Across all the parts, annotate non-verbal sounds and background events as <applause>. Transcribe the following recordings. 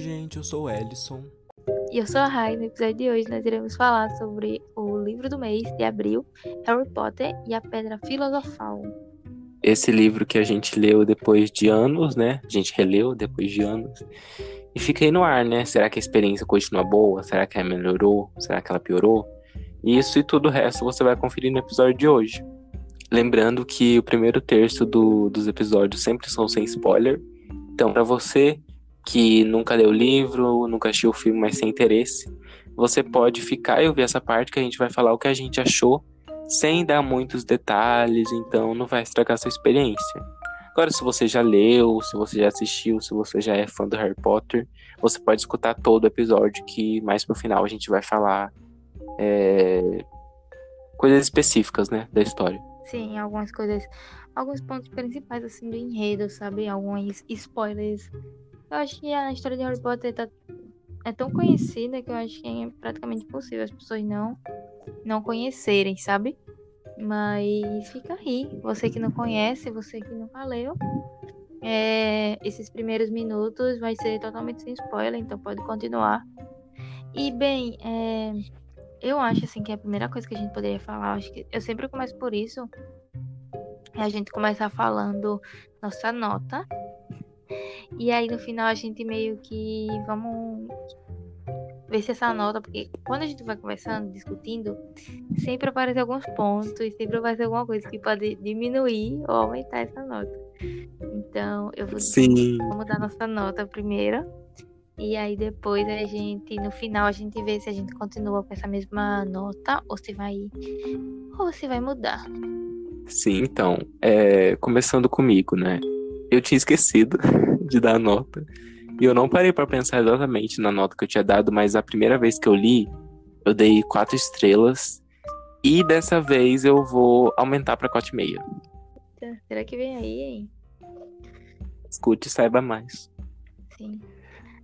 gente, eu sou o Ellison. E eu sou a Rai. No episódio de hoje nós iremos falar sobre o livro do mês de abril, Harry Potter e a Pedra Filosofal. Esse livro que a gente leu depois de anos, né? A gente releu depois de anos. E fica aí no ar, né? Será que a experiência continua boa? Será que ela melhorou? Será que ela piorou? Isso e tudo o resto você vai conferir no episódio de hoje. Lembrando que o primeiro terço do, dos episódios sempre são sem spoiler. Então, para você que nunca leu o livro, nunca assistiu o filme, mas sem interesse, você pode ficar e ouvir essa parte que a gente vai falar o que a gente achou, sem dar muitos detalhes, então não vai estragar sua experiência. Agora, se você já leu, se você já assistiu, se você já é fã do Harry Potter, você pode escutar todo o episódio que mais pro final a gente vai falar é, coisas específicas, né, da história. Sim, algumas coisas, alguns pontos principais assim do enredo, sabe? Alguns spoilers. Eu acho que a história de Harry Potter tá, é tão conhecida que eu acho que é praticamente impossível as pessoas não não conhecerem, sabe? Mas fica aí. Você que não conhece, você que nunca leu. É, esses primeiros minutos vai ser totalmente sem spoiler, então pode continuar. E bem, é, eu acho assim que a primeira coisa que a gente poderia falar, acho que eu sempre começo por isso, é a gente começar falando nossa nota. E aí no final a gente meio que vamos ver se essa nota, porque quando a gente vai conversando, discutindo, sempre aparece alguns pontos, sempre aparece alguma coisa que pode diminuir ou aumentar essa nota. Então, eu vou Sim. vamos dar nossa nota primeiro. E aí depois a gente, no final, a gente vê se a gente continua com essa mesma nota ou se vai ou se vai mudar. Sim, então, é, começando comigo, né? Eu tinha esquecido <laughs> de dar a nota. E eu não parei para pensar exatamente na nota que eu tinha dado, mas a primeira vez que eu li, eu dei quatro estrelas. E dessa vez eu vou aumentar para 4,5. Será que vem aí, hein? Escute e saiba mais. Sim.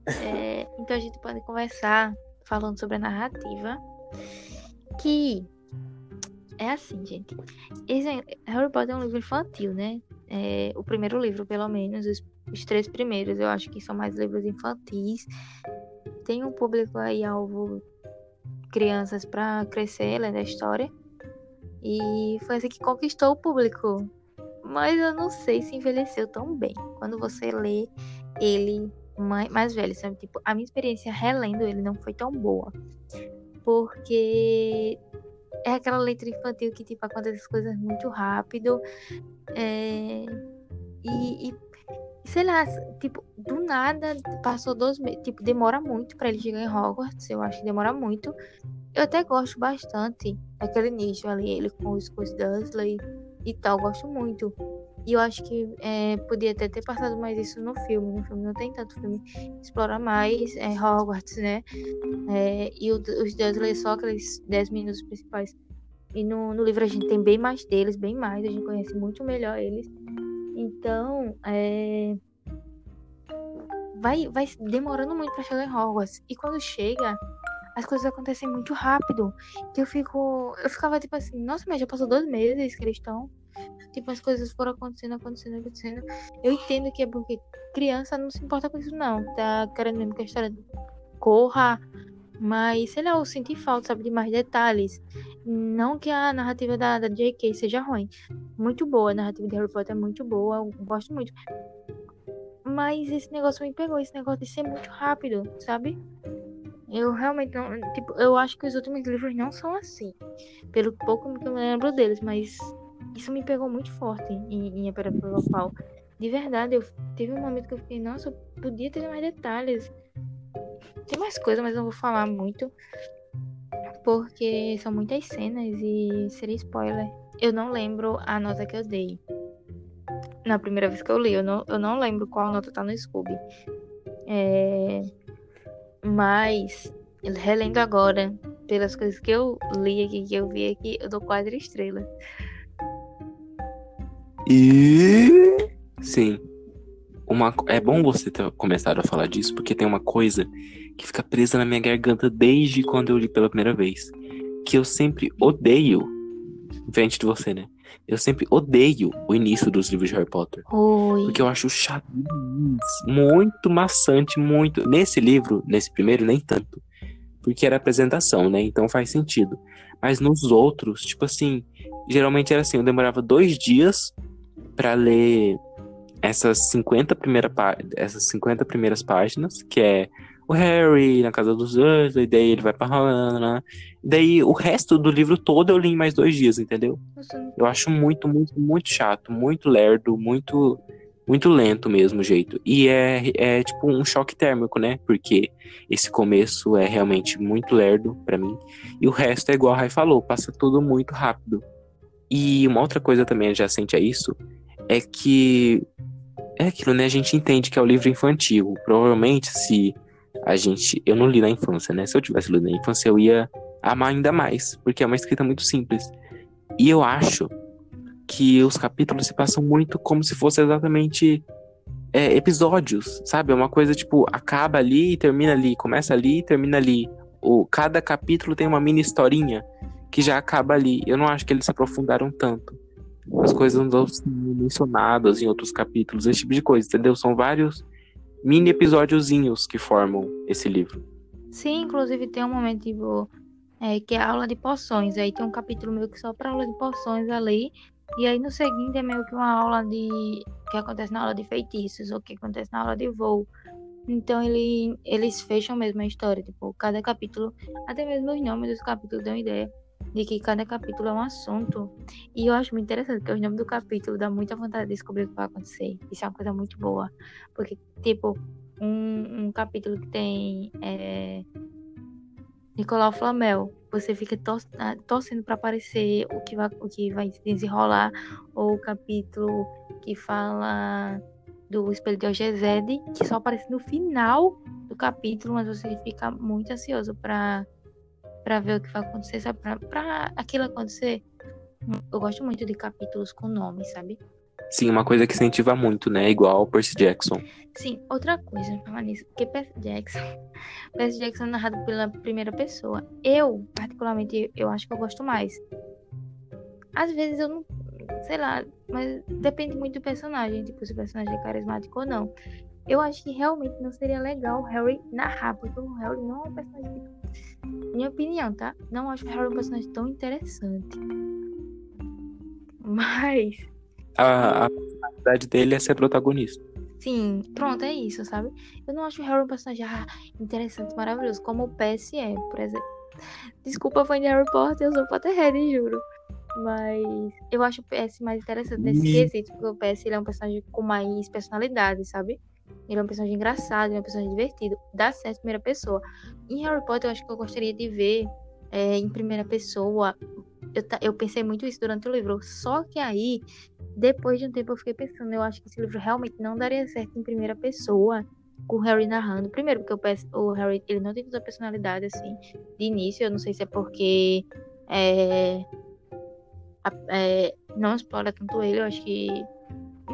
É, então a gente pode conversar falando sobre a narrativa. Que é assim, gente. Esse, Harry Potter é um livro infantil, né? É, o primeiro livro, pelo menos. Os, os três primeiros, eu acho que são mais livros infantis. Tem um público aí alvo crianças para crescer lendo a história. E foi assim que conquistou o público. Mas eu não sei se envelheceu tão bem. Quando você lê ele mais, velho, sabe? Tipo, a minha experiência relendo ele não foi tão boa. Porque é aquela letra infantil que, tipo, acontece as coisas muito rápido. É... E, e, sei lá, tipo, do nada passou dois meses. Tipo, demora muito para ele chegar em Hogwarts. Eu acho que demora muito. Eu até gosto bastante daquele nicho ali, ele com os, com os Dursley e tal. Gosto muito. E eu acho que é, podia até ter passado mais isso no filme. No filme não tem tanto filme. Explora mais é, Hogwarts, né? É, e o, os Dursley só aqueles 10 minutos principais. E no, no livro a gente tem bem mais deles, bem mais. A gente conhece muito melhor eles. Então, é... vai, vai demorando muito pra chegar em Hogwarts. E quando chega, as coisas acontecem muito rápido. Que eu fico. Eu ficava tipo assim, nossa, mas já passou dois meses que eles estão. Tipo, as coisas foram acontecendo, acontecendo, acontecendo. Eu entendo que é porque criança não se importa com isso, não. Tá querendo mesmo que a história corra. Mas, sei lá, eu senti falta, sabe, de mais detalhes. Não que a narrativa da, da J.K. seja ruim. Muito boa, a narrativa de Harry Potter é muito boa, eu gosto muito. Mas esse negócio me pegou, esse negócio de ser muito rápido, sabe? Eu realmente não. Tipo, eu acho que os últimos livros não são assim. Pelo pouco que eu me lembro deles, mas isso me pegou muito forte em, em Pedra Filosofal. De verdade, eu teve um momento que eu fiquei, nossa, eu podia ter mais detalhes. Tem mais coisas, mas não vou falar muito. Porque são muitas cenas e seria spoiler. Eu não lembro a nota que eu dei. Na primeira vez que eu li, eu não, eu não lembro qual nota tá no Scooby. É... Mas, relendo agora, pelas coisas que eu li aqui, que eu vi aqui, eu dou quatro estrelas. E. Sim. Uma... É bom você ter começado a falar disso, porque tem uma coisa que fica presa na minha garganta desde quando eu li pela primeira vez. Que eu sempre odeio, diferente de você, né? Eu sempre odeio o início dos livros de Harry Potter. Oi. Porque eu acho chato muito maçante, muito. Nesse livro, nesse primeiro, nem tanto. Porque era apresentação, né? Então faz sentido. Mas nos outros, tipo assim, geralmente era assim, eu demorava dois dias para ler essas 50, primeira essas 50 primeiras páginas, que é o Harry na casa dos Dursley, daí ele vai pra Hannah. Daí o resto do livro todo eu li em mais dois dias, entendeu? Eu acho muito, muito, muito chato, muito lerdo, muito muito lento mesmo o jeito. E é, é tipo um choque térmico, né? Porque esse começo é realmente muito lerdo para mim. E o resto é igual a Rai falou, passa tudo muito rápido. E uma outra coisa também adjacente a isso é que é aquilo, né? A gente entende que é o livro infantil. Provavelmente, se a gente. Eu não li na infância, né? Se eu tivesse lido na infância, eu ia amar ainda mais, porque é uma escrita muito simples. E eu acho que os capítulos se passam muito como se fossem exatamente é, episódios, sabe? É uma coisa tipo, acaba ali e termina ali, começa ali e termina ali. O, cada capítulo tem uma mini historinha que já acaba ali. Eu não acho que eles se aprofundaram tanto. As coisas não são mencionadas em outros capítulos, esse tipo de coisa, entendeu? São vários mini episódiozinhos que formam esse livro. Sim, inclusive tem um momento tipo, é, que é a aula de poções. Aí tem um capítulo meio que só para aula de poções ali. E aí no seguinte é meio que uma aula de. que acontece na aula de feitiços, ou que acontece na aula de voo. Então ele, eles fecham mesmo a história. Tipo, cada capítulo, até mesmo os nomes dos capítulos dão ideia de que cada capítulo é um assunto. E eu acho muito interessante, porque o nome do capítulo dá muita vontade de descobrir o que vai acontecer. Isso é uma coisa muito boa. Porque, tipo, um, um capítulo que tem é, Nicolau Flamel, você fica tor ah, torcendo para aparecer o que, vai, o que vai desenrolar. Ou o capítulo que fala do espelho de Ogezede, que só aparece no final do capítulo, mas você fica muito ansioso para para ver o que vai acontecer, sabe? Pra, pra aquilo acontecer. Eu gosto muito de capítulos com nomes, sabe? Sim, uma coisa que incentiva muito, né? Igual o Percy Jackson. Sim, outra coisa, falar nisso, porque Percy Jackson, <laughs> Percy Jackson é narrado pela primeira pessoa. Eu, particularmente, eu acho que eu gosto mais. Às vezes eu não, sei lá, mas depende muito do personagem, tipo, se o personagem é carismático ou não. Eu acho que realmente não seria legal o Harry narrar, porque o Harry não é um personagem minha opinião, tá? Não acho que Harry é um personagem tão interessante. Mas. A, a personalidade dele é ser protagonista. Sim, pronto, é isso, sabe? Eu não acho o Harry um personagem ah, interessante, maravilhoso, como o PS é, por exemplo. Desculpa, fã de Harry Potter, eu sou Potterhead, juro. Mas eu acho o PS mais interessante nesse quesito, porque o PS ele é um personagem com mais personalidade, sabe? Ele é um personagem engraçado, ele é um personagem divertido. Dá certo em primeira pessoa. Em Harry Potter, eu acho que eu gostaria de ver é, em primeira pessoa. Eu, eu pensei muito isso durante o livro. Só que aí, depois de um tempo, eu fiquei pensando. Eu acho que esse livro realmente não daria certo em primeira pessoa. Com o Harry narrando. Primeiro, porque peço, o Harry ele não tem tanta personalidade assim de início. Eu não sei se é porque é, é, não explora tanto ele. Eu acho que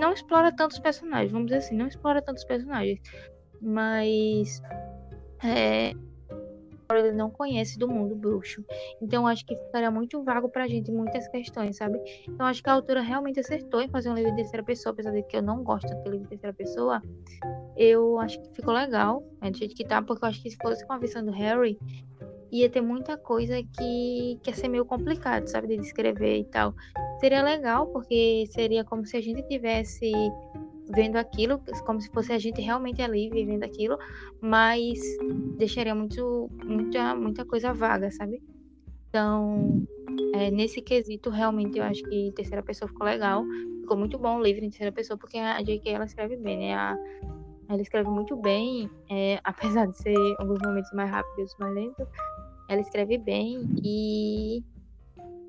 não explora tantos personagens, vamos dizer assim, não explora tantos personagens, mas é, ele não conhece do mundo bruxo. Então acho que ficaria muito vago pra gente muitas questões, sabe? Então acho que a autora realmente acertou em fazer um livro de terceira pessoa, apesar de que eu não gosto de livro de terceira pessoa. Eu acho que ficou legal, né, do jeito que tá, porque eu acho que se fosse com a visão do Harry, ia ter muita coisa que, que ia ser meio complicado, sabe, de descrever e tal. Seria legal, porque seria como se a gente tivesse vendo aquilo, como se fosse a gente realmente ali vivendo aquilo, mas deixaria muito, muita, muita coisa vaga, sabe? Então, é, nesse quesito, realmente eu acho que terceira pessoa ficou legal. Ficou muito bom o livro em terceira pessoa, porque a J.K. ela escreve bem, né? A, ela escreve muito bem, é, <laughs> apesar de ser alguns momentos mais rápidos, mais lentos, ela escreve bem e.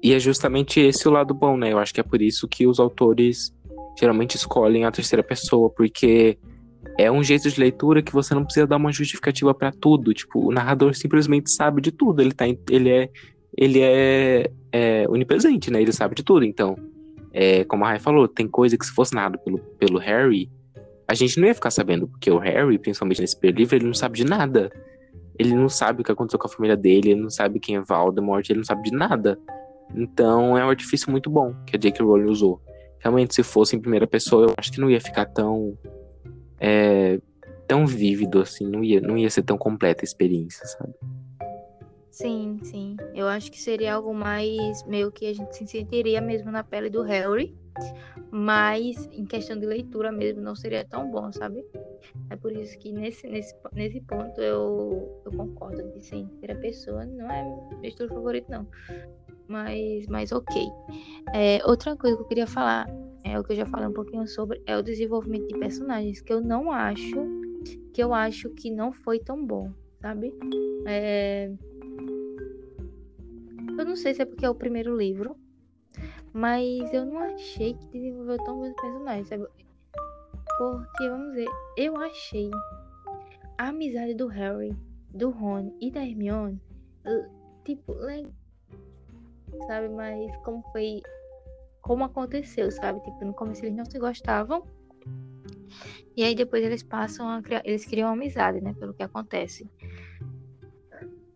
E é justamente esse o lado bom, né? Eu acho que é por isso que os autores geralmente escolhem a terceira pessoa, porque é um jeito de leitura que você não precisa dar uma justificativa para tudo. Tipo, o narrador simplesmente sabe de tudo. Ele, tá, ele é, ele é, é onipresente, né? Ele sabe de tudo. Então, é, como a Rai falou, tem coisa que se fosse narrado pelo, pelo Harry, a gente não ia ficar sabendo, porque o Harry, principalmente nesse primeiro livro, ele não sabe de nada. Ele não sabe o que aconteceu com a família dele, ele não sabe quem é Voldemort, ele não sabe de nada. Então é um artifício muito bom que a J.K. Rowling usou. Realmente, se fosse em primeira pessoa, eu acho que não ia ficar tão. É, tão vívido assim, não ia, não ia ser tão completa a experiência, sabe? Sim, sim. Eu acho que seria algo mais meio que a gente se sentiria mesmo na pele do Harry, mas em questão de leitura mesmo não seria tão bom, sabe? É por isso que nesse, nesse, nesse ponto eu, eu concordo de ser em terceira pessoa, não é meu estilo favorito, não. Mas, mas ok. É, outra coisa que eu queria falar, é o que eu já falei um pouquinho sobre, é o desenvolvimento de personagens, que eu não acho, que eu acho que não foi tão bom, sabe? É eu não sei se é porque é o primeiro livro, mas eu não achei que desenvolveu tão bons personagens, sabe? Porque, vamos ver, eu achei a amizade do Harry, do Ron e da Hermione, tipo, legal, sabe? Mas como foi, como aconteceu, sabe? Tipo, no começo eles não se gostavam, e aí depois eles passam a criar, eles criam amizade, né? Pelo que acontece.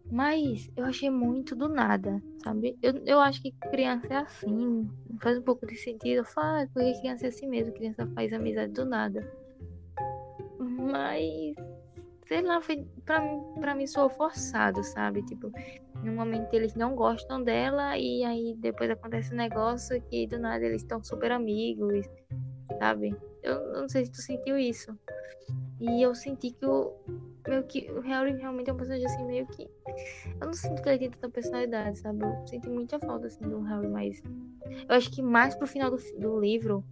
Mas eu achei muito do nada, sabe? Eu, eu acho que criança é assim, faz um pouco de sentido. Eu falo, ah, porque criança é assim mesmo, criança faz amizade do nada. Mas, sei lá, foi, pra, pra mim soou forçado, sabe? Tipo, no momento eles não gostam dela e aí depois acontece um negócio que do nada eles estão super amigos, sabe? Eu, eu não sei se tu sentiu isso. E eu senti que o meio que o Harry realmente é um personagem assim meio que eu não sinto que ele tem tanta personalidade, sabe? Eu senti muita falta assim do Harry, mas eu acho que mais pro final do, do livro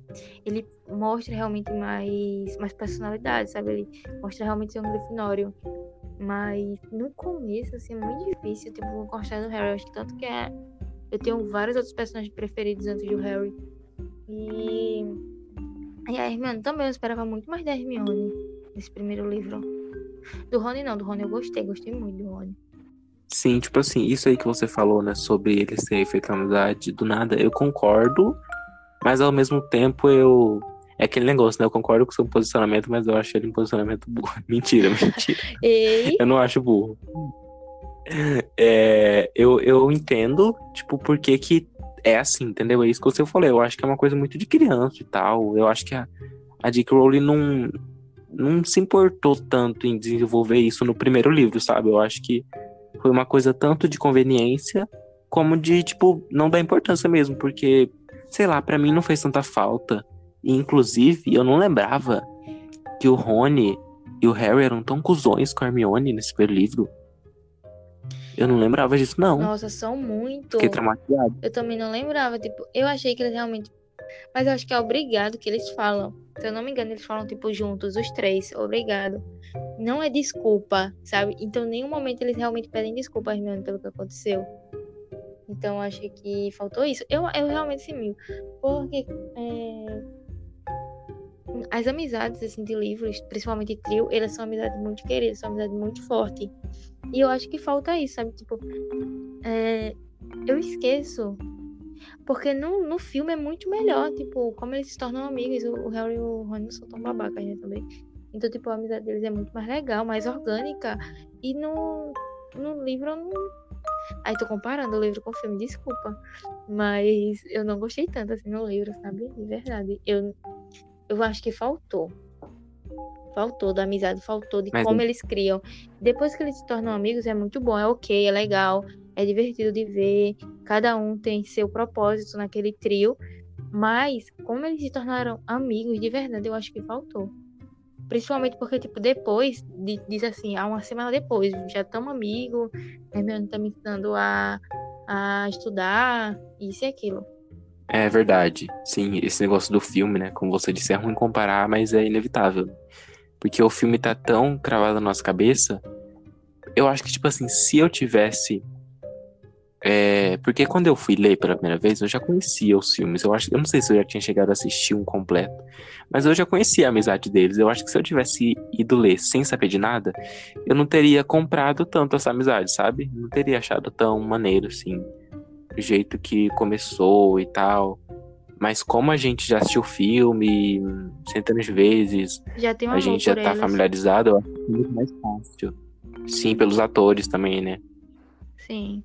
ele mostra realmente mais mais personalidade, sabe? Ele mostra realmente ser um Grifinório. Mas no começo assim é muito difícil tipo gostar do Harry, eu acho que tanto que é eu tenho vários outros personagens preferidos antes do Harry. E e a Hermione também eu esperava muito mais da Hermione nesse primeiro livro. Do Rony não, do Rony eu gostei, gostei muito do Rony. Sim, tipo assim, isso aí que você falou, né, sobre eles terem feito amizade do nada, eu concordo, mas ao mesmo tempo eu. É aquele negócio, né? Eu concordo com o seu posicionamento, mas eu acho ele um posicionamento burro. <laughs> Mentira, mentira. <laughs> Eu não acho burro. É, eu, eu entendo, tipo, por que que é assim, entendeu? É isso que você falou. Eu acho que é uma coisa muito de criança e tal. Eu acho que a, a Dick Rowling não, não se importou tanto em desenvolver isso no primeiro livro, sabe? Eu acho que foi uma coisa tanto de conveniência como de, tipo, não dar importância mesmo, porque, sei lá, para mim não fez tanta falta. E, inclusive, eu não lembrava que o Rony e o Harry eram tão cuzões com a Hermione nesse primeiro livro. Eu não lembrava disso, não. Nossa, são muito. Fiquei traumatizado. Eu também não lembrava, tipo, eu achei que eles realmente. Mas eu acho que é obrigado que eles falam. Se eu não me engano, eles falam, tipo, juntos, os três, obrigado. Não é desculpa, sabe? Então, em nenhum momento eles realmente pedem desculpa Hermione pelo que aconteceu. Então, acho que faltou isso. Eu, eu realmente sim, porque é... as amizades assim, de livros, principalmente trio, elas são amizades muito queridas, são amizades muito fortes. E eu acho que falta isso, sabe? Tipo, é... eu esqueço porque no, no filme é muito melhor, tipo, como eles se tornam amigos. O, o Harry e o Ron não são tão babacas, né, também. Então, tipo, a amizade deles é muito mais legal, mais orgânica. E no, no livro eu não. Aí tô comparando o livro com o filme, desculpa. Mas eu não gostei tanto assim no livro, sabe? De verdade. Eu, eu acho que faltou. Faltou da amizade, faltou de Mas como eles criam. Depois que eles se tornam amigos, é muito bom, é ok, é legal é divertido de ver, cada um tem seu propósito naquele trio, mas como eles se tornaram amigos de verdade, eu acho que faltou. Principalmente porque, tipo, depois, diz assim, há uma semana depois, já estamos amigos, Hermione tá me ensinando a, a estudar, isso e aquilo. É verdade. Sim, esse negócio do filme, né? Como você disse, é ruim comparar, mas é inevitável. Porque o filme tá tão cravado na nossa cabeça. Eu acho que, tipo assim, se eu tivesse é, porque quando eu fui ler pela primeira vez, eu já conhecia os filmes. Eu acho, eu não sei se eu já tinha chegado a assistir um completo, mas eu já conhecia a amizade deles. Eu acho que se eu tivesse ido ler sem saber de nada, eu não teria comprado tanto essa amizade, sabe? Não teria achado tão maneiro assim, o jeito que começou e tal. Mas como a gente já assistiu o filme centenas de vezes, a gente já tá familiarizado, eu acho muito mais fácil. Sim, pelos atores também, né? Sim.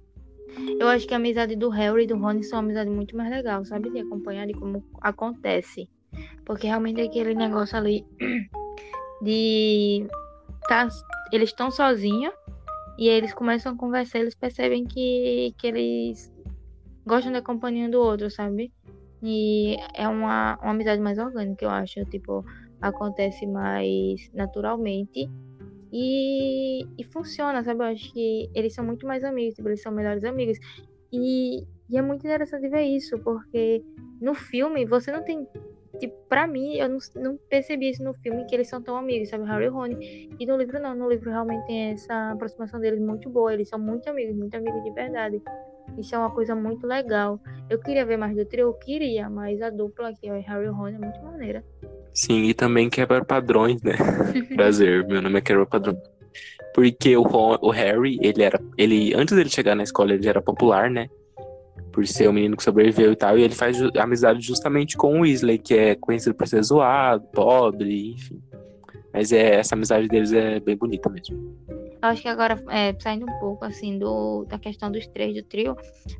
Eu acho que a amizade do Harry e do Rony são uma amizade muito mais legal, sabe? De acompanhar de como acontece. Porque realmente é aquele negócio ali <clears throat> de. Tá, eles estão sozinhos e eles começam a conversar, eles percebem que, que eles gostam da companhia do outro, sabe? E é uma, uma amizade mais orgânica, eu acho. Tipo, acontece mais naturalmente. E, e funciona, sabe? Eu acho que eles são muito mais amigos, tipo, eles são melhores amigos. E, e é muito interessante ver isso, porque no filme você não tem. Tipo, pra mim, eu não, não percebi isso no filme, que eles são tão amigos, sabe? Harry e Rony. E no livro, não. No livro, realmente tem essa aproximação deles muito boa. Eles são muito amigos, muito amigos de verdade. Isso é uma coisa muito legal. Eu queria ver mais do trio, eu queria, mas a dupla aqui, o Harry e o Ron, é muito maneira. Sim, e também quebra padrões, né? <laughs> Prazer, meu nome é Quebra Padrões. Porque o, Ron, o Harry, ele era. Ele, antes dele chegar na escola, ele era popular, né? Por ser o um menino que sobreviveu e tal. E ele faz amizade justamente com o Weasley, que é conhecido por ser zoado, pobre, enfim. Mas é, essa amizade deles é bem bonita mesmo. Acho que agora, é, saindo um pouco assim do, da questão dos três do trio,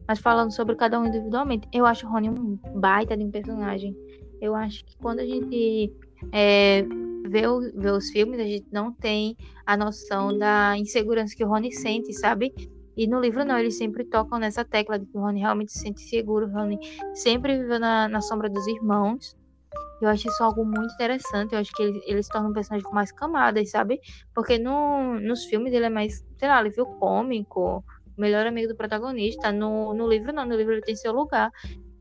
mas falando sobre cada um individualmente, eu acho o Rony um baita de um personagem. Eu acho que quando a gente é, vê, o, vê os filmes, a gente não tem a noção da insegurança que o Rony sente, sabe? E no livro não, eles sempre tocam nessa tecla de que o Rony realmente se sente seguro. O Rony sempre viveu na, na sombra dos irmãos. Eu acho isso algo muito interessante. Eu acho que ele, ele se torna um personagem com mais camadas, sabe? Porque no, nos filmes ele é mais, sei lá, alívio cômico, melhor amigo do protagonista. No, no livro, não. No livro ele tem seu lugar.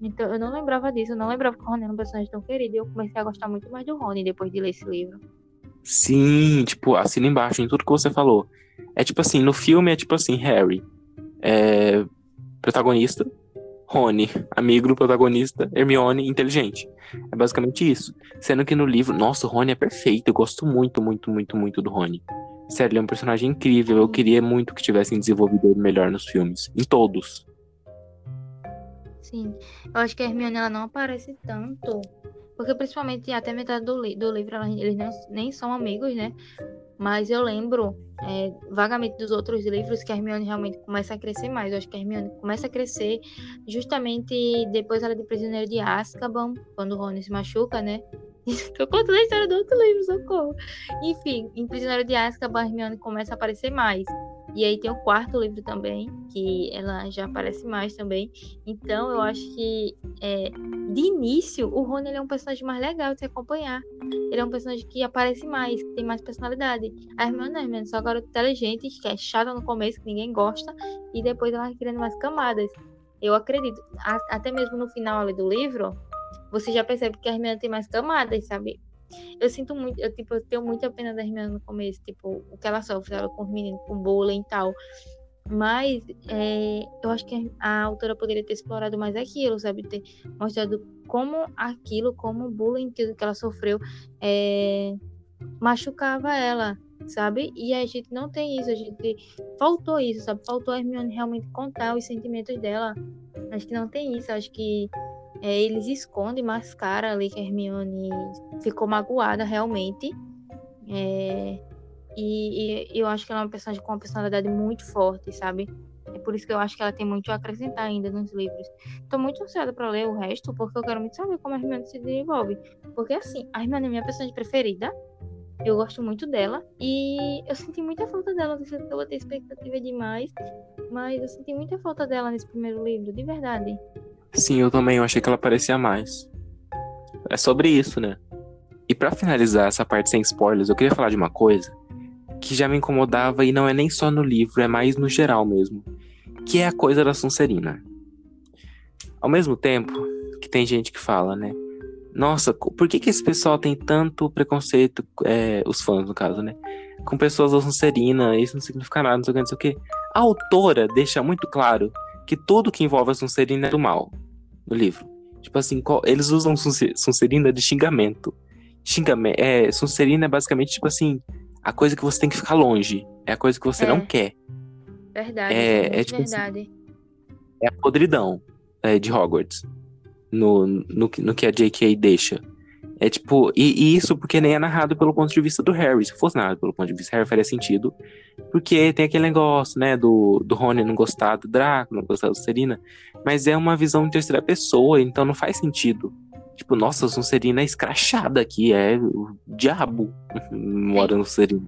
Então eu não lembrava disso. Eu não lembrava que o Rony era um personagem tão querido. E eu comecei a gostar muito mais do Rony depois de ler esse livro. Sim, tipo, assina embaixo em tudo que você falou. É tipo assim, no filme é tipo assim, Harry. É, protagonista, Rony, amigo do protagonista, Hermione, inteligente. É basicamente isso. Sendo que no livro, nossa, o Rony é perfeito. Eu gosto muito, muito, muito, muito do Rony. Sério, ele é um personagem incrível. Eu queria muito que tivessem desenvolvido ele melhor nos filmes. Em todos. Sim. Eu acho que a Hermione ela não aparece tanto. Porque principalmente até metade do, li do livro eles não, nem são amigos, né? Mas eu lembro é, vagamente dos outros livros que a Hermione realmente começa a crescer mais. Eu acho que a Hermione começa a crescer justamente depois ela é de Prisioneiro de Azkaban, quando o Rony se machuca, né? <laughs> Tô contando a história do outro livro, socorro. Enfim, em Prisioneiro de Azkaban, a Hermione começa a aparecer mais. E aí tem o quarto livro também, que ela já aparece mais também. Então eu acho que é, de início o Rony é um personagem mais legal de se acompanhar. Ele é um personagem que aparece mais, que tem mais personalidade. A Hermione não, a Hermione só garota inteligente, que é chata no começo, que ninguém gosta, e depois ela vai criando mais camadas. Eu acredito, até mesmo no final ali do livro, você já percebe que a Hermione tem mais camadas, sabe? Eu sinto muito, eu, tipo, eu tenho muita pena da Hermione no começo, tipo, o que ela sofre, ela com os meninos, com bullying e tal. Mas é, eu acho que a autora poderia ter explorado mais aquilo, sabe? Ter mostrado como aquilo, como o bullying que ela sofreu é, machucava ela, sabe? E a gente não tem isso, a gente faltou isso, sabe? Faltou a Hermione realmente contar os sentimentos dela. Acho que não tem isso, acho que é, eles escondem, mascaram ali que Hermione ficou magoada realmente. É, e, e, eu acho que ela é uma personagem com uma personalidade muito forte, sabe? É por isso que eu acho que ela tem muito a acrescentar ainda nos livros. Tô muito ansiosa para ler o resto, porque eu quero muito saber como a Hermione se desenvolve. Porque assim, a Hermione é minha personagem preferida. Eu gosto muito dela. E eu senti muita falta dela. Não sei se eu vou ter expectativa demais. Mas eu senti muita falta dela nesse primeiro livro, de verdade. Sim, eu também. Eu achei que ela parecia mais. É sobre isso, né? E para finalizar essa parte sem spoilers, eu queria falar de uma coisa que já me incomodava e não é nem só no livro, é mais no geral mesmo, que é a coisa da Sonserina. Ao mesmo tempo que tem gente que fala, né? Nossa, por que, que esse pessoal tem tanto preconceito, é, os fãs no caso, né? Com pessoas da Sonserina, isso não significa nada, não sei o que, não sei o que. A autora deixa muito claro que tudo que envolve a Sonserina é do mal no livro. Tipo assim, eles usam Sonserina de xingamento. Xingamento, é, Sonserina é basicamente tipo assim, a coisa que você tem que ficar longe. É a coisa que você é. não quer. Verdade. É, é tipo assim, verdade. Assim, é a podridão é, de Hogwarts. No, no, no que a J.K. deixa. É tipo, e, e, isso porque nem é narrado pelo ponto de vista do Harry. Se fosse narrado pelo ponto de vista do Harry, faria sentido. Porque tem aquele negócio, né, do, do Rony não gostar do Draco, não gostar da Serena. Mas é uma visão de terceira pessoa, então não faz sentido. Tipo, nossa, a Sonserina é escrachada aqui, é o diabo <laughs> mora no Sonserina.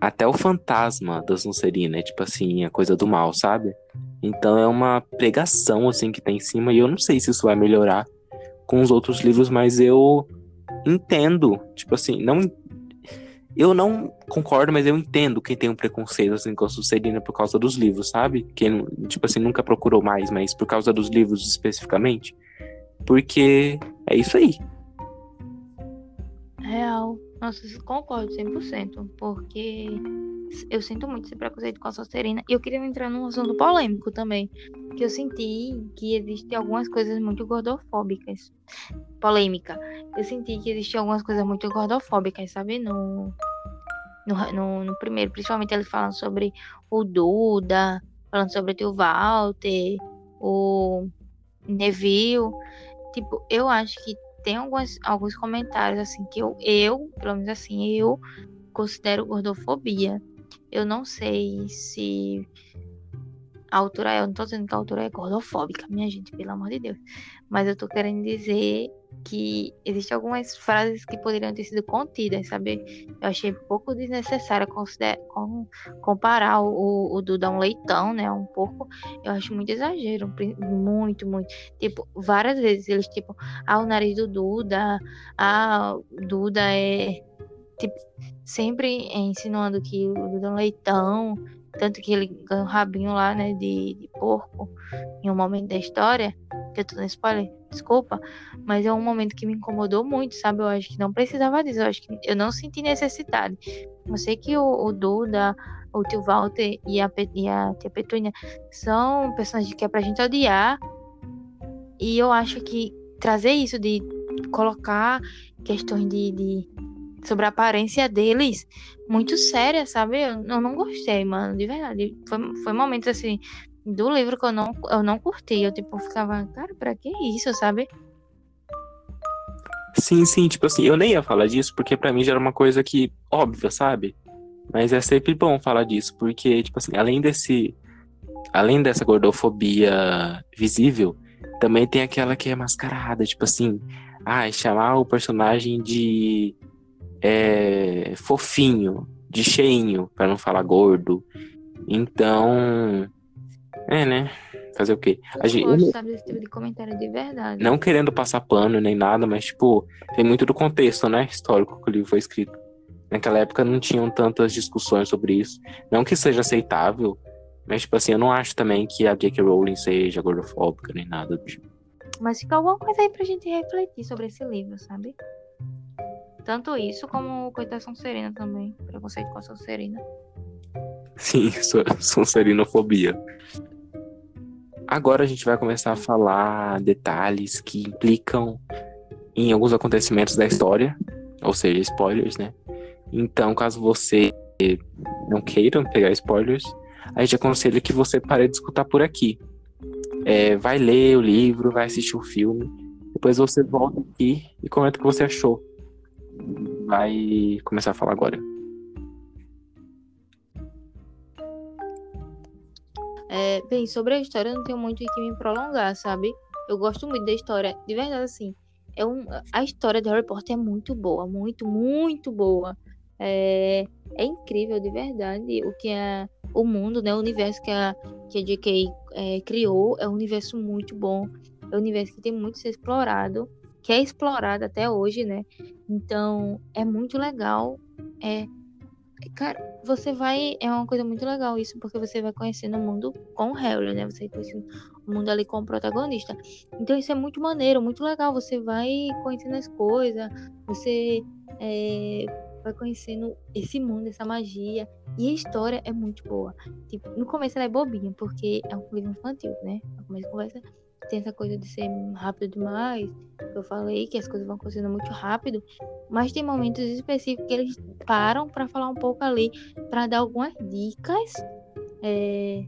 Até o fantasma da Sonserina é tipo assim, a coisa do mal, sabe? Então é uma pregação assim que tá em cima e eu não sei se isso vai melhorar com os outros livros, mas eu entendo, tipo assim, não eu não concordo, mas eu entendo quem tem um preconceito assim com a Sonserina por causa dos livros, sabe? Quem tipo assim nunca procurou mais, mas por causa dos livros especificamente. Porque é isso aí. Real. Nossa, concordo 100%, porque eu sinto muito esse preconceito com a Sonserina. E eu queria entrar num assunto polêmico também, que eu senti que existem algumas coisas muito gordofóbicas. Polêmica. Eu senti que existem algumas coisas muito gordofóbicas, sabe? No, no, no, no primeiro, principalmente ele falando sobre o Duda, falando sobre o tio Walter, o Neville. Tipo, eu acho que tem alguns, alguns comentários assim que eu, eu, pelo menos assim, eu considero gordofobia. Eu não sei se a autora é, eu não tô dizendo que a autora é gordofóbica, minha gente, pelo amor de Deus. Mas eu tô querendo dizer que existem algumas frases que poderiam ter sido contidas, sabe? Eu achei pouco desnecessário com, comparar o, o Duda a um leitão, né? Um pouco. Eu acho muito exagero. Muito, muito. Tipo, várias vezes eles, tipo, ah, o nariz do Duda, ah, Duda é. Tipo, sempre insinuando que o Duda é um leitão. Tanto que ele ganha um rabinho lá, né, de, de porco em um momento da história. Que eu tô no spoiler, desculpa. Mas é um momento que me incomodou muito, sabe? Eu acho que não precisava disso. Eu acho que eu não senti necessidade. Eu sei que o, o Duda, o tio Walter e a, e a tia Petúnia são personagens que é pra gente odiar. E eu acho que trazer isso de colocar questões de, de sobre a aparência deles muito séria, sabe? Eu, não gostei, mano, de verdade. Foi, foi momentos assim do livro que eu não, eu não curti. Eu tipo ficava, cara, pra que isso, sabe? Sim, sim, tipo assim, eu nem ia falar disso porque para mim já era uma coisa que óbvia, sabe? Mas é sempre bom falar disso, porque tipo assim, além desse além dessa gordofobia visível, também tem aquela que é mascarada, tipo assim, ah, chamar o personagem de é, fofinho, de cheinho, para não falar gordo. Então, é, né? Fazer o quê? A gente, gosto, sabe, desse tipo de comentário de verdade. Não querendo passar pano nem nada, mas, tipo, tem muito do contexto, né? Histórico que o livro foi escrito. Naquela época não tinham tantas discussões sobre isso. Não que seja aceitável, mas, tipo assim, eu não acho também que a J.K. Rowling seja gordofóbica nem nada do tipo. Mas fica alguma coisa aí pra gente refletir sobre esse livro, sabe? Tanto isso como Coitação Serena também. Preconceito com a Sonserina. Sim, <laughs> Sonserinofobia. Agora a gente vai começar a falar detalhes que implicam em alguns acontecimentos da história, ou seja, spoilers, né? Então, caso você não queira pegar spoilers, a gente aconselha que você pare de escutar por aqui. É, vai ler o livro, vai assistir o filme, depois você volta aqui e comenta o que você achou vai começar a falar agora. É, bem, sobre a história eu não tenho muito o que me prolongar, sabe? Eu gosto muito da história, de verdade, assim. É um, a história de Harry Potter é muito boa, muito, muito boa. É, é incrível, de verdade, o que é o mundo, né? O universo que a, que a J.K. É, criou é um universo muito bom. É um universo que tem muito a ser explorado que é explorada até hoje, né? Então, é muito legal. É, cara, você vai. É uma coisa muito legal isso, porque você vai conhecendo o mundo com o Harry, né? Você vai conhecendo o mundo ali com o protagonista. Então, isso é muito maneiro, muito legal. Você vai conhecendo as coisas, você é, vai conhecendo esse mundo, essa magia. E a história é muito boa. Tipo, no começo ela é bobinha, porque é um livro infantil, né? Começo conversa tem essa coisa de ser rápido demais. Eu falei que as coisas vão acontecendo muito rápido, mas tem momentos específicos que eles param para falar um pouco ali, para dar algumas dicas é,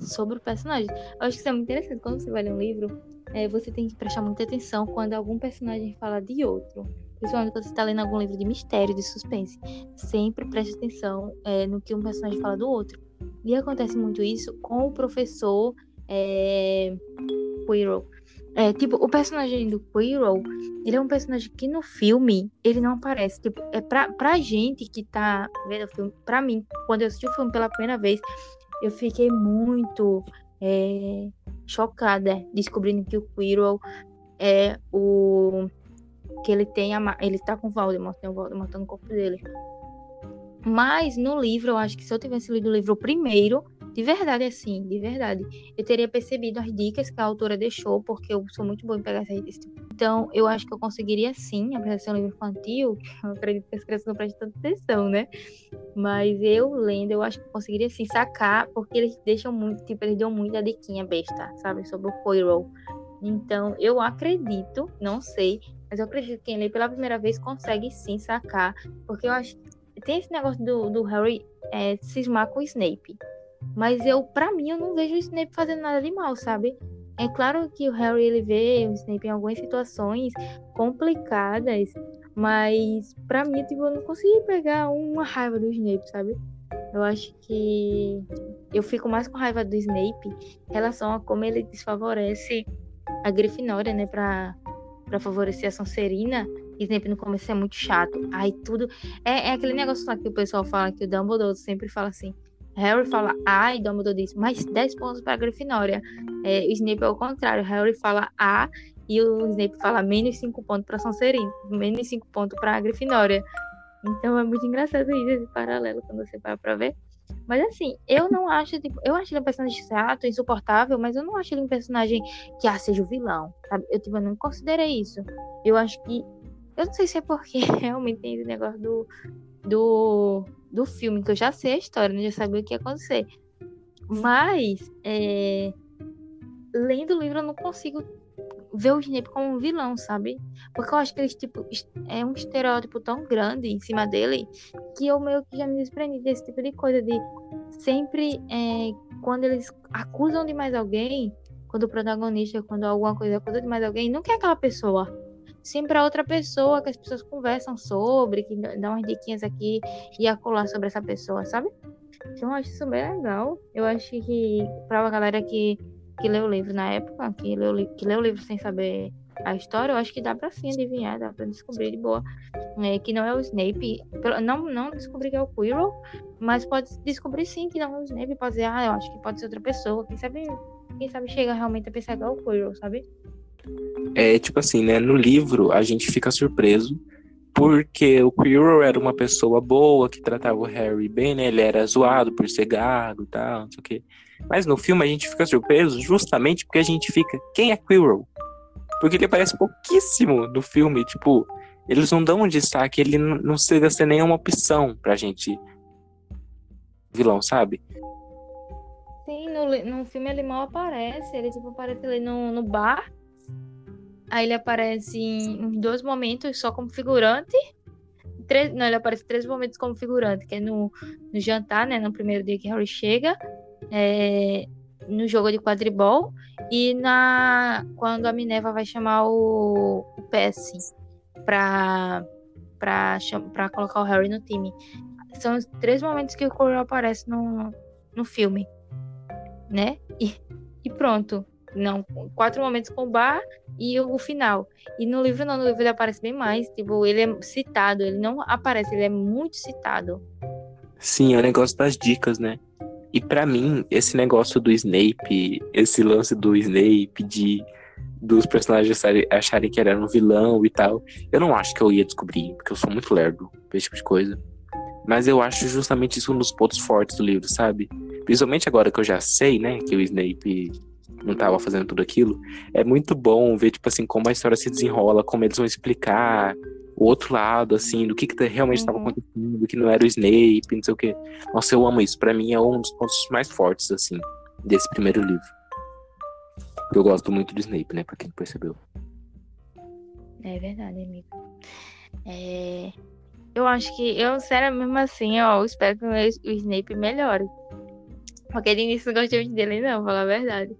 sobre o personagem. Eu acho que isso é muito interessante quando você vai ler um livro. é, você tem que prestar muita atenção quando algum personagem fala de outro. Principalmente quando você está lendo algum livro de mistério, de suspense. Sempre preste atenção é, no que um personagem fala do outro. E acontece muito isso com o professor é, Quirrell. É, tipo, o personagem do Quirrell, ele é um personagem que no filme, ele não aparece. Tipo, é pra, pra gente que tá vendo o filme, pra mim, quando eu assisti o filme pela primeira vez, eu fiquei muito é, chocada descobrindo que o Quirrell é o que ele tem a, ele tá com o Voldemort, tem o Voldemort no corpo dele. Mas no livro, eu acho que se eu tivesse lido o livro primeiro, de verdade, assim, de verdade, eu teria percebido as dicas que a autora deixou, porque eu sou muito boa em pegar essas dicas. Então, eu acho que eu conseguiria sim, apesar de ser um livro infantil, <laughs> eu acredito que as crianças não prestam tanta atenção, né? Mas eu lendo, eu acho que eu conseguiria sim sacar, porque eles deixam muito, tipo, eles dão muita diquinha besta, sabe, sobre o Poirot. Então, eu acredito, não sei, mas eu acredito que quem lê pela primeira vez consegue sim sacar, porque eu acho tem esse negócio do, do Harry é, cismar com o Snape. Mas eu, para mim, eu não vejo o Snape fazendo nada de mal, sabe? É claro que o Harry ele vê o Snape em algumas situações complicadas, mas para mim, tipo, eu não consegui pegar uma raiva do Snape, sabe? Eu acho que eu fico mais com raiva do Snape em relação a como ele desfavorece a Grifinória, né, para para favorecer a Sonserina. Snape no começo é muito chato. Aí tudo é, é aquele negócio lá que o pessoal fala que o Dumbledore sempre fala assim: Harry fala A e Dumbledore diz mais 10 pontos para a Grifinória. É, o Snape é o contrário. Harry fala A e o Snape fala menos 5 pontos para Sonserina, menos 5 pontos para a Grifinória. Então é muito engraçado isso, esse paralelo, quando você vai para ver. Mas assim, eu não acho, tipo, eu acho ele um personagem chato, insuportável, mas eu não acho ele um personagem que ah, seja o vilão, sabe? Eu, tipo, eu não considerei isso. Eu acho que. Eu não sei se é porque <laughs> realmente tem esse negócio do, do do filme, que eu já sei a história, né? Já sabia o que ia acontecer. Mas, é... lendo o livro, eu não consigo ver o Snape como um vilão, sabe? Porque eu acho que ele, tipo, é um estereótipo tão grande em cima dele que eu meio que já me desprendi desse tipo de coisa, de sempre, é, quando eles acusam de mais alguém, quando o protagonista, quando alguma coisa acusa de mais alguém, não quer aquela pessoa sempre a outra pessoa que as pessoas conversam sobre, que dá umas diquinhas aqui e acolá sobre essa pessoa, sabe? Então eu acho isso bem legal. Eu acho que para a galera que, que leu o livro na época, que leu, que leu o livro sem saber a história, eu acho que dá pra sim adivinhar, dá pra descobrir de boa. É, que não é o Snape. Não, não descobrir que é o Quirrell, mas pode descobrir sim que não é o Snape. Pode dizer, ah, eu acho que pode ser outra pessoa. Quem sabe, quem sabe chega realmente a pensar que é o Quirrell, sabe? É tipo assim, né? No livro a gente fica surpreso porque o Quirrell era uma pessoa boa que tratava o Harry bem, né? Ele era zoado por ser gago e tal, não sei o quê. Mas no filme a gente fica surpreso justamente porque a gente fica, quem é Quirrell? Porque ele aparece pouquíssimo no filme, tipo, eles não dão um destaque, ele não chega a ser nenhuma opção pra gente vilão, sabe? Sim, no, no filme ele mal aparece, ele tipo aparece ali no, no bar Aí ele aparece em dois momentos só como figurante. Três, não, ele aparece três momentos como figurante, que é no, no jantar, né? No primeiro dia que Harry chega. É, no jogo de quadribol e na quando a Minerva vai chamar o, o PS para para colocar o Harry no time. São os três momentos que o Quirrell aparece no, no filme, né? E, e pronto. Não, quatro momentos com o bar e o final. E no livro não, no livro ele aparece bem mais. Tipo, ele é citado, ele não aparece, ele é muito citado. Sim, é o negócio das dicas, né? E para mim, esse negócio do Snape, esse lance do Snape de dos personagens acharem que ele era um vilão e tal, eu não acho que eu ia descobrir, porque eu sou muito lerdo pra esse tipo de coisa. Mas eu acho justamente isso um dos pontos fortes do livro, sabe? Principalmente agora que eu já sei, né, que o Snape não tava fazendo tudo aquilo, é muito bom ver, tipo assim, como a história se desenrola, como eles vão explicar o outro lado, assim, do que, que realmente estava uhum. acontecendo, que não era o Snape, não sei o que. Nossa, eu amo isso. Para mim é um dos pontos mais fortes, assim, desse primeiro livro. Eu gosto muito do Snape, né, pra quem percebeu. É verdade, amigo. É... Eu acho que, eu, sério, mesmo assim, ó, eu espero que o Snape melhore. Porque de início não gostei muito dele, não, falar a verdade.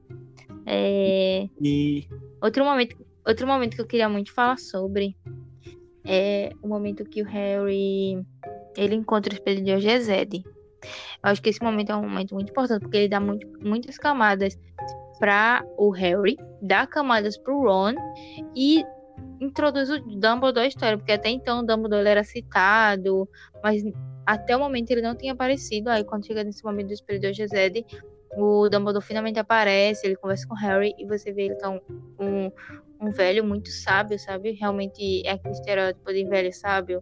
É... E Outro momento, outro momento que eu queria muito falar sobre é o momento que o Harry ele encontra o espelho de Ogezed. Eu acho que esse momento é um momento muito importante porque ele dá muito, muitas camadas para o Harry, dá camadas para o Ron e introduz o Dumbledore à história, porque até então o Dumbledore era citado, mas até o momento ele não tinha aparecido. Aí quando chega nesse momento do espelho de Ogezed, o Dumbledore finalmente aparece, ele conversa com o Harry e você vê ele tá um, um, um velho muito sábio, sabe? Realmente é aquele estereótipo de velho sábio.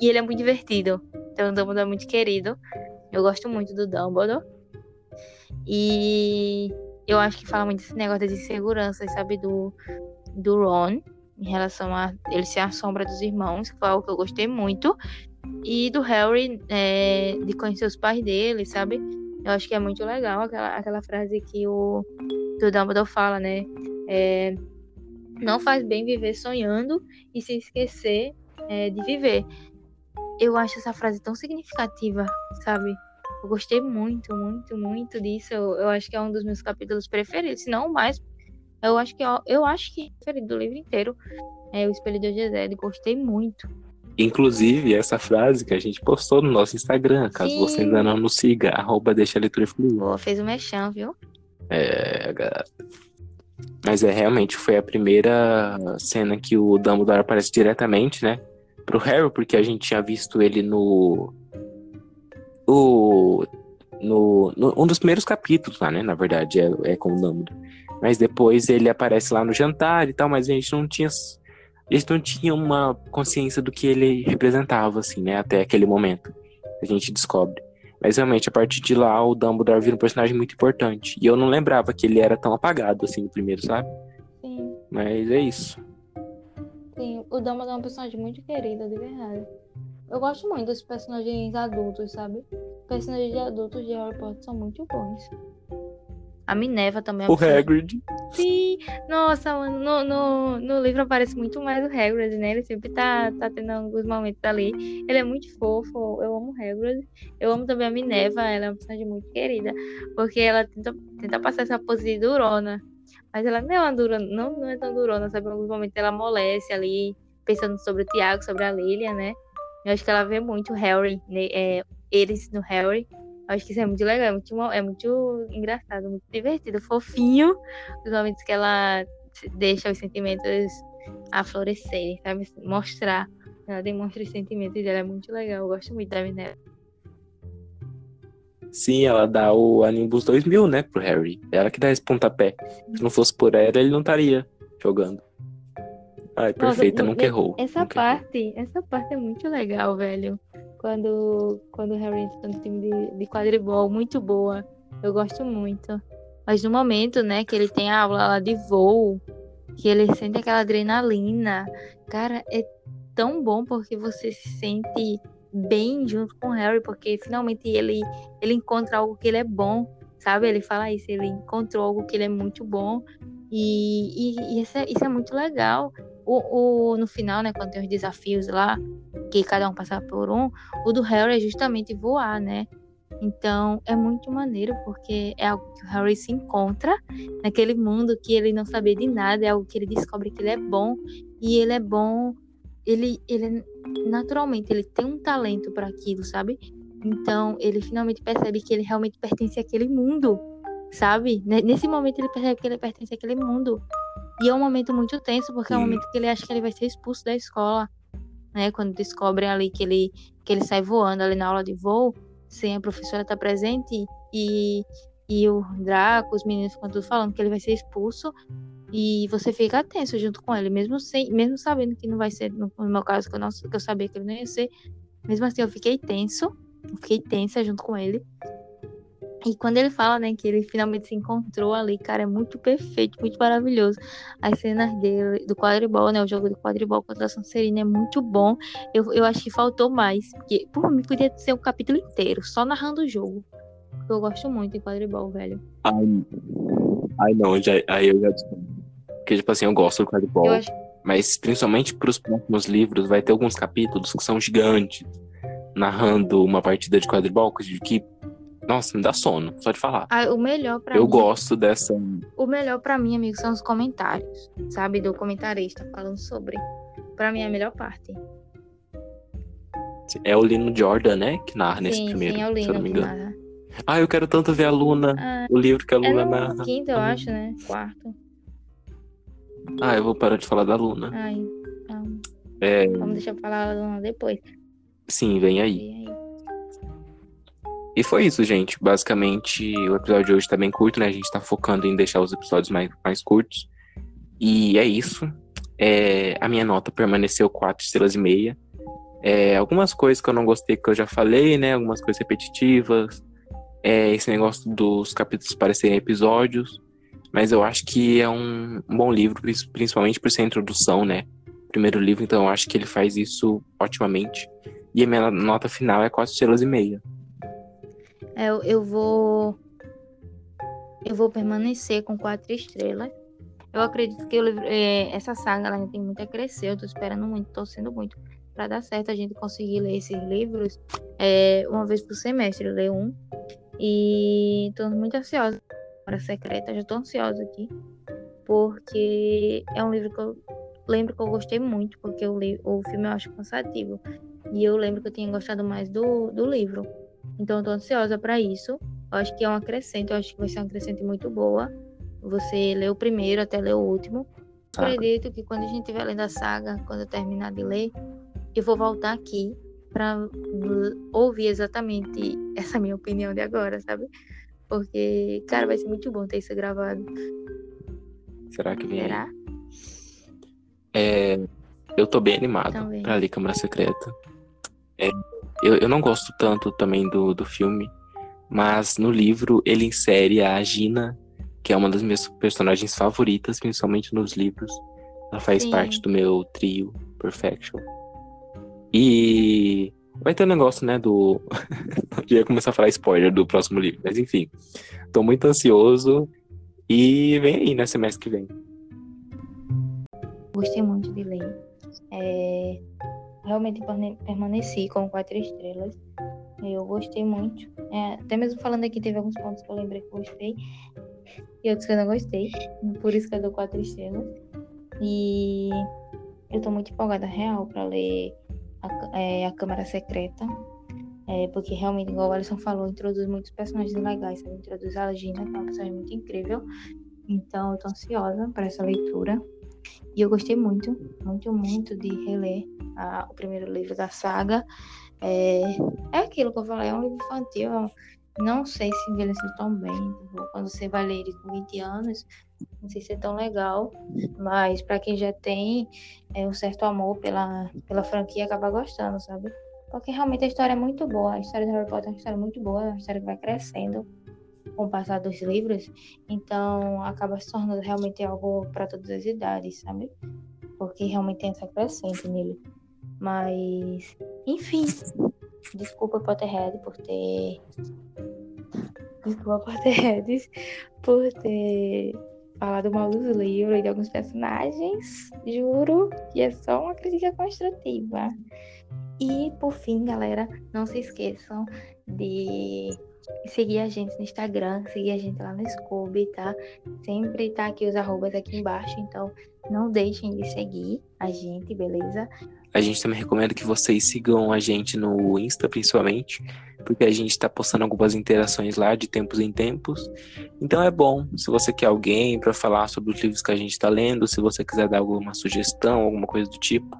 E ele é muito divertido. Então o Dumbledore é muito querido. Eu gosto muito do Dumbledore. E eu acho que fala muito desse negócio de insegurança, sabe? Do, do Ron, em relação a ele ser a sombra dos irmãos, que foi algo que eu gostei muito. E do Harry, é, de conhecer os pais dele, sabe? Eu acho que é muito legal aquela, aquela frase que o, que o Dumbledore fala, né? É, não faz bem viver sonhando e se esquecer é, de viver. Eu acho essa frase tão significativa, sabe? Eu gostei muito, muito, muito disso. Eu, eu acho que é um dos meus capítulos preferidos, se não o mais. Eu acho que eu, eu acho que é preferido do livro inteiro. É o Espelho de Ogezed. Gostei muito. Inclusive, essa frase que a gente postou no nosso Instagram, caso Sim. você ainda não nos siga, arroba deixa a leitura fluir. Pô, fez o mexão, viu? É, gata. Mas é, realmente, foi a primeira cena que o Dumbledore aparece diretamente, né? Pro Harry, porque a gente tinha visto ele no... O... No, no- um dos primeiros capítulos lá, né? Na verdade, é, é com o Dumbledore. Mas depois ele aparece lá no jantar e tal, mas a gente não tinha... Gente não tinha uma consciência do que ele representava, assim, né? Até aquele momento. A gente descobre. Mas realmente, a partir de lá, o Dumbledore vira um personagem muito importante. E eu não lembrava que ele era tão apagado assim no primeiro, sabe? Sim, Mas é isso. sim. O Dumbledore é um personagem muito querido, de verdade. Eu gosto muito dos personagens adultos, sabe? Os personagens adultos de Harry Potter são muito bons. A Minerva também é O personagem- Hagrid. Sim, nossa, mano, no, no, no livro aparece muito mais o Hagrid, né? Ele sempre tá, tá tendo alguns momentos ali. Ele é muito fofo, eu amo o Hagrid. Eu amo também a Minerva, ela é uma personagem muito querida. Porque ela tenta, tenta passar essa pose de durona. Mas ela não é uma durona, não, não é tão durona, sabe? Em alguns momentos ela amolece ali, pensando sobre o Tiago, sobre a Lilia, né? Eu acho que ela vê muito o Harry, né? é, eles no Harry. Acho que isso é muito legal, é muito, é muito engraçado, muito divertido, fofinho. Os momentos que ela deixa os sentimentos aflorescerem, sabe? Mostrar. Ela demonstra os sentimentos dela, é muito legal. Eu gosto muito da Minerva. Sim, ela dá o Animbus 2000, né, pro Harry. Ela que dá esse pontapé. Se não fosse por ela, ele não estaria jogando. Ai, perfeita, no- nunca errou. Essa nunca errou. parte, essa parte é muito legal, velho. Quando, quando o Harry entra no time de, de quadribol, muito boa. Eu gosto muito. Mas no momento, né, que ele tem a aula lá de voo, que ele sente aquela adrenalina, cara, é tão bom porque você se sente bem junto com o Harry, porque finalmente ele, ele encontra algo que ele é bom, sabe? Ele fala isso, ele encontrou algo que ele é muito bom. E, e, e isso, é, isso é muito legal. O, o, no final, né, quando tem os desafios lá, que cada um passa por um, o do Harry é justamente voar, né? Então é muito maneiro, porque é algo que o Harry se encontra naquele mundo que ele não sabia de nada, é algo que ele descobre que ele é bom, e ele é bom, ele, ele naturalmente ele tem um talento para aquilo, sabe? Então ele finalmente percebe que ele realmente pertence àquele mundo, sabe? Ne- Nesse momento ele percebe que ele pertence àquele mundo. E é um momento muito tenso, porque é um momento que ele acha que ele vai ser expulso da escola, né? Quando descobrem ali que ele, que ele sai voando ali na aula de voo, sem a professora estar presente, e, e o Draco, os meninos ficam tudo falando que ele vai ser expulso, e você fica tenso junto com ele, mesmo, sem, mesmo sabendo que não vai ser, no, no meu caso, que eu, não, que eu sabia que ele não ia ser, mesmo assim eu fiquei tenso, eu fiquei tensa junto com ele. E quando ele fala, né, que ele finalmente se encontrou ali, cara, é muito perfeito, muito maravilhoso. As cenas dele, do quadribol, né, o jogo do quadribol contra a Sonserina é muito bom. Eu, eu acho que faltou mais, porque por mim podia ser um capítulo inteiro, só narrando o jogo. Porque eu gosto muito de quadribol, velho. Ai, ai não, já, aí eu já. Porque, tipo assim, eu gosto do quadribol. Acho Mas principalmente pros próximos livros, vai ter alguns capítulos que são gigantes, narrando uma partida de quadribol, que Nossa, me dá sono, só de falar. Ah, o melhor pra Eu mim. gosto dessa. O melhor pra mim, amigo, são os comentários, sabe? Do comentarista falando sobre. Pra mim é a melhor parte. É o Lino Jordan, né? Que narra nesse sim, primeiro, sim, é o se eu Lino não me engano. narra. Ah, eu quero tanto ver a Luna. Ah, O livro que a é Luna no narra. quinto, eu acho, né? Quarto. Ah, eu vou parar de falar da Luna. Ai, então, É, vamos deixar eu falar Luna depois. sim, vem aí. E aí? E foi isso, gente. Basicamente, o episódio de hoje tá bem curto, né? A gente tá focando em deixar os episódios mais, mais curtos. E é isso. É, a minha nota permaneceu 4 estrelas e meia. É, algumas coisas que eu não gostei que eu já falei, né? Algumas coisas repetitivas. É, esse negócio dos capítulos parecerem episódios. Mas eu acho que é um, bom livro, prin- principalmente por ser introdução, né? Primeiro livro, então eu acho que ele faz isso otimamente. E a minha nota final é 4 estrelas e meia. É, eu, eu vou. Eu vou permanecer com quatro estrelas. Eu acredito que é, essa saga ela tem muito a crescer. Eu tô esperando muito, torcendo muito para dar certo a gente conseguir ler esses livros é, uma vez por semestre, ler um. E tô muito ansiosa para secreta, já tô ansiosa aqui, porque é um livro que eu lembro que eu gostei muito, porque o, li- o filme eu acho cansativo. E eu lembro que eu tinha gostado mais do, do livro. Então eu tô ansiosa para isso. Eu acho que é uma crescente, eu acho que vai ser uma crescente muito boa. Você lê o primeiro até ler o último. Saga. Acredito que quando a gente estiver lendo a saga, quando eu terminar de ler, eu vou voltar aqui para ouvir exatamente <laughs> essa minha opinião de agora, sabe? Porque, cara, vai ser muito bom ter isso gravado. Será que vem? Será? É, eu tô bem animado Também. pra ler Câmara Secreta. É, eu, eu não gosto tanto também do, do filme, mas no livro ele insere a Gina, que é uma das minhas personagens favoritas, principalmente nos livros. Ela faz Sim. parte do meu trio Perfection. E vai ter um negócio, né, do. <laughs> Eu ia começar a falar spoiler do próximo livro, mas enfim. Tô muito ansioso e vem aí, né, semestre que vem. Gostei muito de ler. É, realmente permane- permaneci com quatro estrelas. Eu gostei muito. É, até mesmo falando aqui, teve alguns pontos que eu lembrei que gostei. E outros que eu não gostei. Por isso que eu dou quatro estrelas. E eu tô muito empolgada, real, pra ler a, é, a Câmara Secreta. É, porque realmente, igual o Alisson falou, introduz muitos personagens legais. Sabe? Introduz a Gina, que é uma personagem muito incrível. Então, eu tô ansiosa para essa leitura. E eu gostei muito, muito, muito de reler a- o primeiro livro da saga. É, é aquilo que eu falei, é um livro infantil. eu Não sei se envelheceu tão bem. tipo, quando você vai ler ele com 20 anos, não sei se é tão legal. Mas para quem já tem é, um certo amor pela, pela franquia, acaba gostando, sabe? Porque realmente a história é muito boa. A história de Harry Potter é uma história muito boa, é uma história que vai crescendo com o passar dos livros. Então acaba se tornando realmente algo para todas as idades, sabe? Porque realmente tem essa crescente nele. Mas, enfim, desculpa Potterhead por ter. Desculpa Potterheads por ter falado mal dos livros e de alguns personagens. Juro que é só uma crítica construtiva. E por fim, galera, não se esqueçam de seguir a gente no Instagram, seguir a gente lá no Scooby, tá? Sempre tá aqui os arrobas aqui embaixo, então não deixem de seguir a gente, beleza? A gente também recomenda que vocês sigam a gente no Insta, principalmente, porque a gente tá postando algumas interações lá de tempos em tempos. Então é bom, se você quer alguém para falar sobre os livros que a gente tá lendo, se você quiser dar alguma sugestão, alguma coisa do tipo.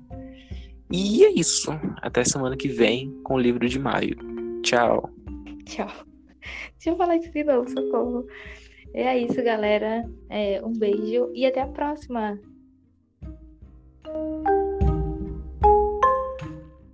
E é isso. Até semana que vem com o livro de maio. Tchau. Tchau. <laughs> Deixa eu falar isso de novo, socorro. É isso, galera. É, um beijo e até a próxima.